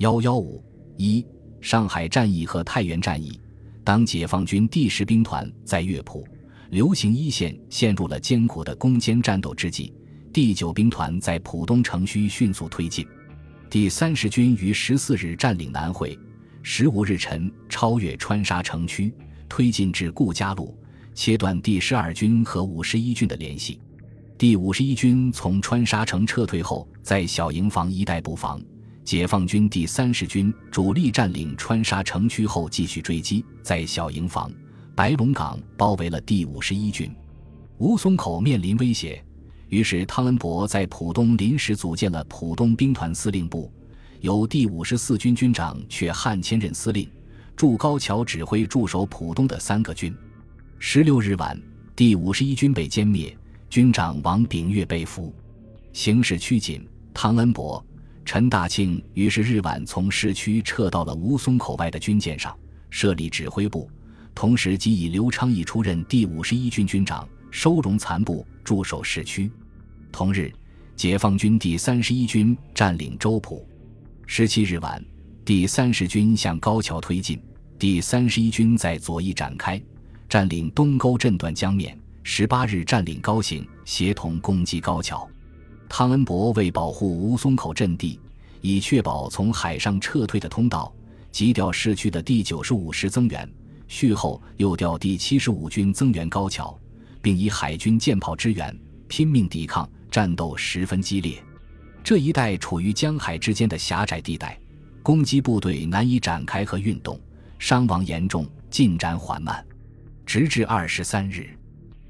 幺幺五一上海战役和太原战役，当解放军第十兵团在乐浦、流行一线陷入了艰苦的攻坚战斗之际，第九兵团在浦东城区迅速推进。第三十军于十四日占领南汇，十五日晨超越川沙城区，推进至顾家路，切断第十二军和五十一军的联系。第五十一军从川沙城撤退后，在小营房一带布防。解放军第三十军主力占领川沙城区后，继续追击，在小营房、白龙岗包围了第五十一军，吴淞口面临威胁，于是汤恩伯在浦东临时组建了浦东兵团司令部，由第五十四军军长阙汉谦任司令，祝高桥指挥驻守浦东的三个军。十六日晚，第五十一军被歼灭，军长王秉岳被俘，形势趋紧，汤恩伯。陈大庆于是日晚从市区撤到了吴淞口外的军舰上，设立指挥部，同时即以刘昌义出任第五十一军军长，收容残部，驻守市区。同日，解放军第三十一军占领周浦。十七日晚，第三十军向高桥推进，第三十一军在左翼展开，占领东沟镇段江面。十八日占领高兴，协同攻击高桥。汤恩伯为保护吴淞口阵地，以确保从海上撤退的通道，急调市区的第九十五师增援，续后又调第七十五军增援高桥，并以海军舰炮支援，拼命抵抗，战斗十分激烈。这一带处于江海之间的狭窄地带，攻击部队难以展开和运动，伤亡严重，进展缓慢。直至二十三日，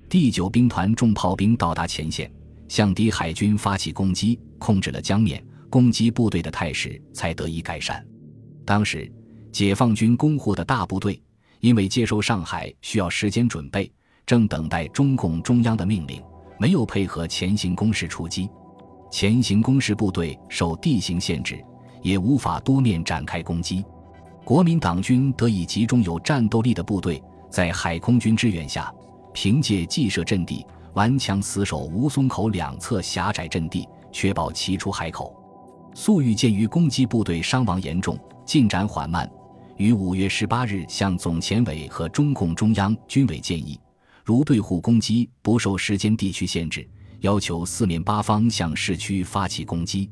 第九兵团重炮兵到达前线。向敌海军发起攻击，控制了江面，攻击部队的态势才得以改善。当时，解放军攻沪的大部队因为接收上海需要时间准备，正等待中共中央的命令，没有配合前行攻势出击。前行攻势部队受地形限制，也无法多面展开攻击。国民党军得以集中有战斗力的部队，在海空军支援下，凭借既设阵地。顽强死守吴淞口两侧狭窄阵地，确保其出海口。粟裕鉴于攻击部队伤亡严重、进展缓慢，于五月十八日向总前委和中共中央军委建议：如对沪攻击不受时间、地区限制，要求四面八方向市区发起攻击。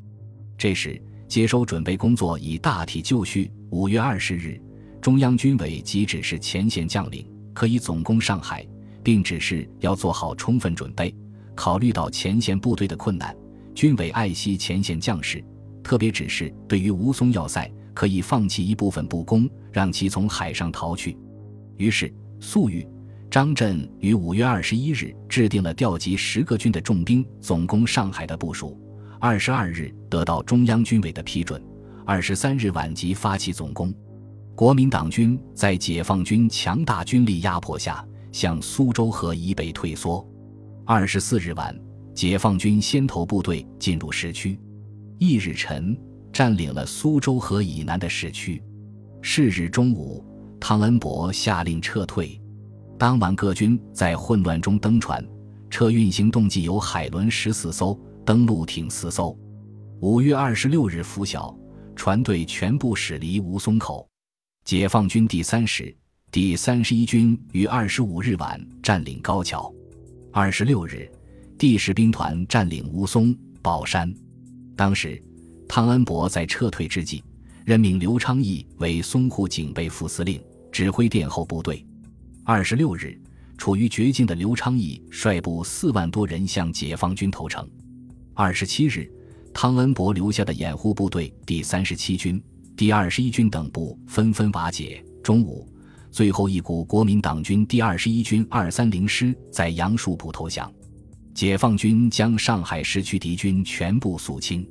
这时，接收准备工作已大体就绪。五月二十日，中央军委即指示前线将领可以总攻上海。并指示要做好充分准备。考虑到前线部队的困难，军委爱惜前线将士，特别指示对于吴淞要塞可以放弃一部分不攻，让其从海上逃去。于是，粟裕、张震于五月二十一日制定了调集十个军的重兵总攻上海的部署。二十二日得到中央军委的批准，二十三日晚即发起总攻。国民党军在解放军强大军力压迫下。向苏州河以北退缩。二十四日晚，解放军先头部队进入市区。翌日晨，占领了苏州河以南的市区。是日中午，汤恩伯下令撤退。当晚，各军在混乱中登船，车运行动计有海轮十四艘，登陆艇四艘。五月二十六日拂晓，船队全部驶离吴淞口。解放军第三师。第三十一军于二十五日晚占领高桥，二十六日，第十兵团占领吴淞、宝山。当时，汤恩伯在撤退之际，任命刘昌义为淞沪警备副司令，指挥殿后部队。二十六日，处于绝境的刘昌义率部四万多人向解放军投诚。二十七日，汤恩伯留下的掩护部队第三十七军、第二十一军等部纷纷瓦解。中午。最后一股国民党军第二十一军二三零师在杨树浦投降，解放军将上海市区敌军全部肃清。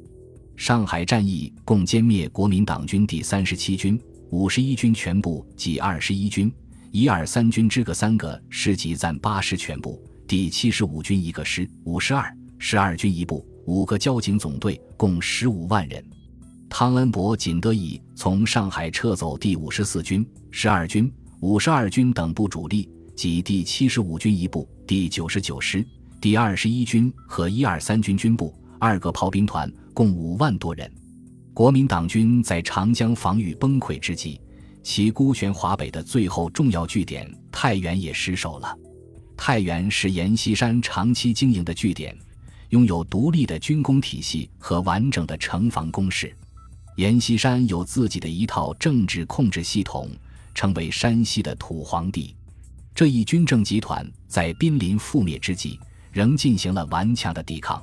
上海战役共歼灭国民党军第三十七军、五十一军全部及二十一军、一二三军之各三个师级暂八师全部，第七十五军一个师、五十二、十二军一部、五个交警总队，共十五万人。汤恩伯仅得以从上海撤走第五十四军、十二军。五十二军等部主力及第七十五军一部、第九十九师、第二十一军和一二三军军部二个炮兵团，共五万多人。国民党军在长江防御崩溃之际，其孤悬华北的最后重要据点太原也失守了。太原是阎锡山长期经营的据点，拥有独立的军工体系和完整的城防工事。阎锡山有自己的一套政治控制系统，成为山西的土皇帝。这一军政集团在濒临覆灭之际，仍进行了顽强的抵抗。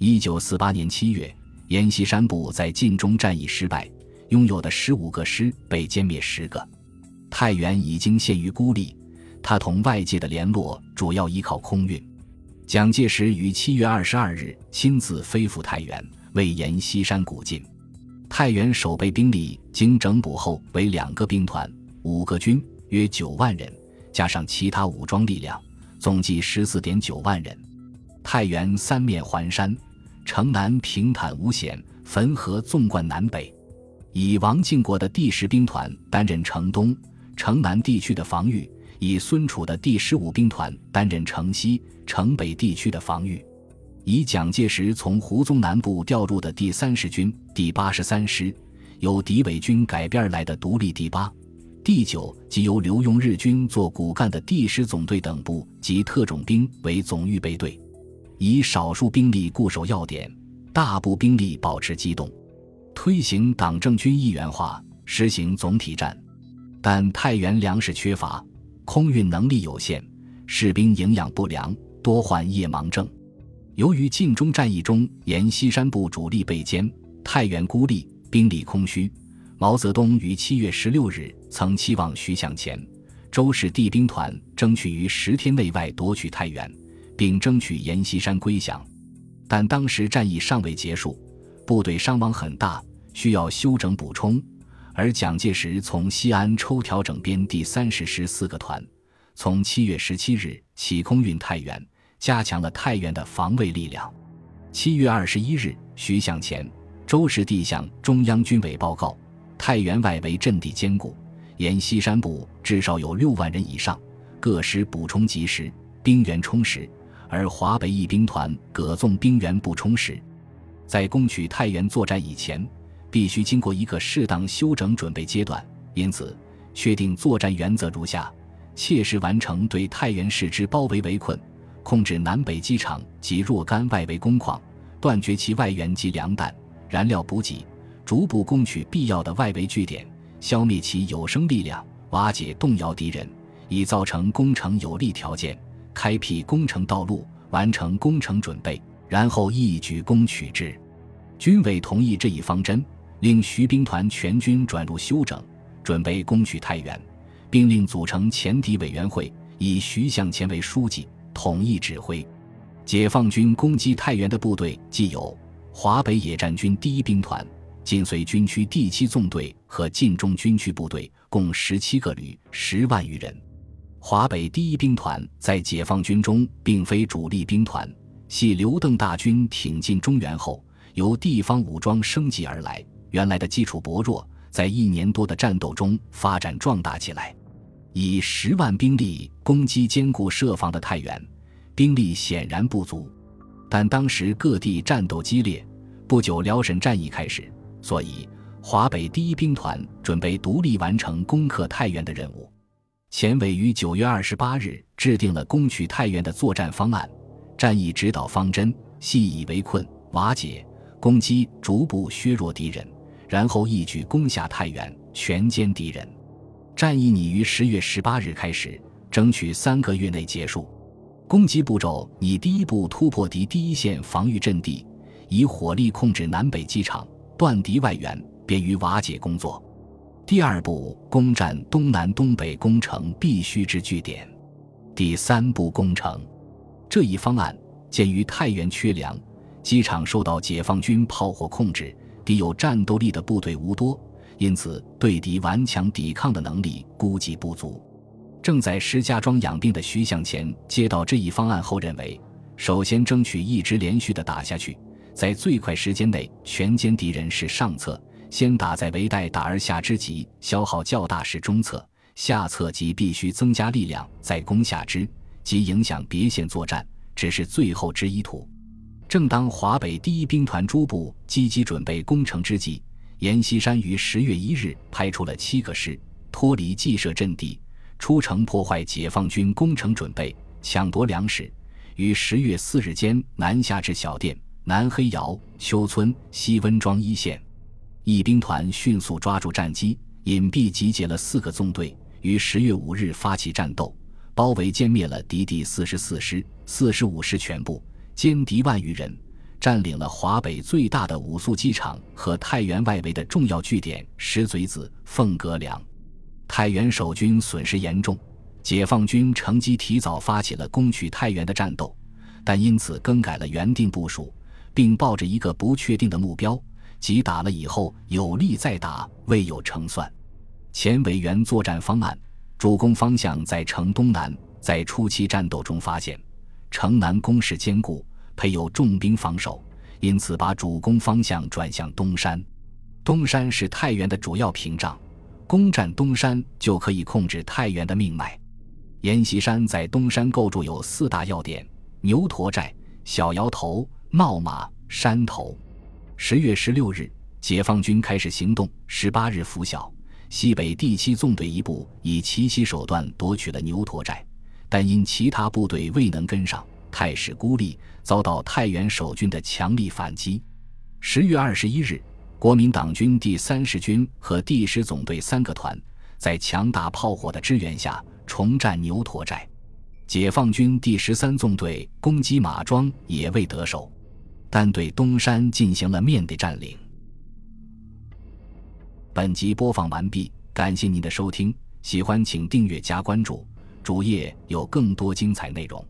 一九四八年七月，阎锡山部在晋中战役失败，拥有的十五个师被歼灭十个，太原已经陷于孤立。他同外界的联络主要依靠空运。蒋介石于七月二十二日亲自飞赴太原，为阎锡山鼓劲。太原守备兵力经整补后为两个兵团、五个军，约九万人，加上其他武装力量，总计十四点九万人。太原三面环山，城南平坦无险，汾河纵贯南北。以王靖国的第十兵团担任城东、城南地区的防御，以孙楚的第十五兵团担任城西、城北地区的防御。以蒋介石从胡宗南部调入的第三十军第八十三师，由敌伪军改编而来的独立第八、第九及由留用日军做骨干的第十总队等部及特种兵为总预备队，以少数兵力固守要点，大部兵力保持机动，推行党政军一元化，实行总体战。但太原粮食缺乏，空运能力有限，士兵营养不良，多患夜盲症。由于晋中战役中沿西山部主力被歼，太原孤立，兵力空虚，毛泽东于七月十六日曾期望徐向前、周氏地兵团争取于十天内外夺取太原，并争取阎锡山归降。但当时战役尚未结束，部队伤亡很大，需要休整补充。而蒋介石从西安抽调整编第三十师四个团，从七月十七日起空运太原。加强了太原的防卫力量。七月二十一日，徐向前、周士第向中央军委报告：太原外围阵地坚固，沿西山部至少有六万人以上，各师补充及时，兵源充实。而华北一兵团葛纵兵源不充实，在攻取太原作战以前，必须经过一个适当休整准备阶段。因此，确定作战原则如下：切实完成对太原市之包围围困。控制南北机场及若干外围工矿，断绝其外援及粮弹、燃料补给，逐步攻取必要的外围据点，消灭其有生力量，瓦解动摇敌人，以造成攻城有利条件，开辟攻城道路，完成攻城准备，然后一举攻取之。军委同意这一方针，令徐兵团全军转入休整，准备攻取太原，并令组成前敌委员会，以徐向前为书记。统一指挥，解放军攻击太原的部队既有华北野战军第一兵团、晋绥军区第七纵队和晋中军区部队，共十七个旅，十万余人。华北第一兵团在解放军中并非主力兵团，系刘邓大军挺进中原后，由地方武装升级而来，原来的基础薄弱，在一年多的战斗中发展壮大起来。以十万兵力攻击坚固设防的太原，兵力显然不足。但当时各地战斗激烈，不久辽沈战役开始，所以华北第一兵团准备独立完成攻克太原的任务。前委于九月二十八日制定了攻取太原的作战方案、战役指导方针，系以围困、瓦解、攻击，逐步削弱敌人，然后一举攻下太原，全歼敌人。战役拟于十月十八日开始，争取三个月内结束。攻击步骤拟第一步突破敌第一线防御阵地，以火力控制南北机场，断敌外援，便于瓦解工作。第二步攻占东南东北攻城必须之据点。第三步攻城。这一方案鉴于太原缺粮，机场受到解放军炮火控制，敌有战斗力的部队无多。因此，对敌顽强抵抗的能力估计不足。正在石家庄养病的徐向前接到这一方案后，认为首先争取一直连续的打下去，在最快时间内全歼敌人是上策；先打在围待打而下之急，消耗较大是中策；下策即必须增加力量再攻下之，即影响别线作战，只是最后之一图。正当华北第一兵团诸部积极准备攻城之际，阎锡山于十月一日派出了七个师，脱离既设阵地，出城破坏解放军攻城准备，抢夺粮食。于十月四日间南下至小店、南黑窑、邱村、西温庄一线。义兵团迅速抓住战机，隐蔽集结了四个纵队，于十月五日发起战斗，包围歼灭了敌第四十四师、四十五师全部，歼敌万余人。占领了华北最大的五宿机场和太原外围的重要据点石嘴子、凤阁梁。太原守军损失严重，解放军乘机提早发起了攻取太原的战斗，但因此更改了原定部署，并抱着一个不确定的目标，即打了以后有力再打，未有成算。前委员作战方案，主攻方向在城东南。在初期战斗中发现，城南攻势坚固。配有重兵防守，因此把主攻方向转向东山。东山是太原的主要屏障，攻占东山就可以控制太原的命脉。阎锡山在东山构筑有四大要点：牛驼寨、小窑头、闹马、山头。十月十六日，解放军开始行动。十八日拂晓，西北第七纵队一部以奇袭手段夺取了牛驼寨，但因其他部队未能跟上。态势孤立，遭到太原守军的强力反击。十月二十一日，国民党军第三十军和第十总队三个团在强大炮火的支援下重占牛驼寨。解放军第十三纵队攻击马庄也未得手，但对东山进行了面的占领。本集播放完毕，感谢您的收听，喜欢请订阅加关注，主页有更多精彩内容。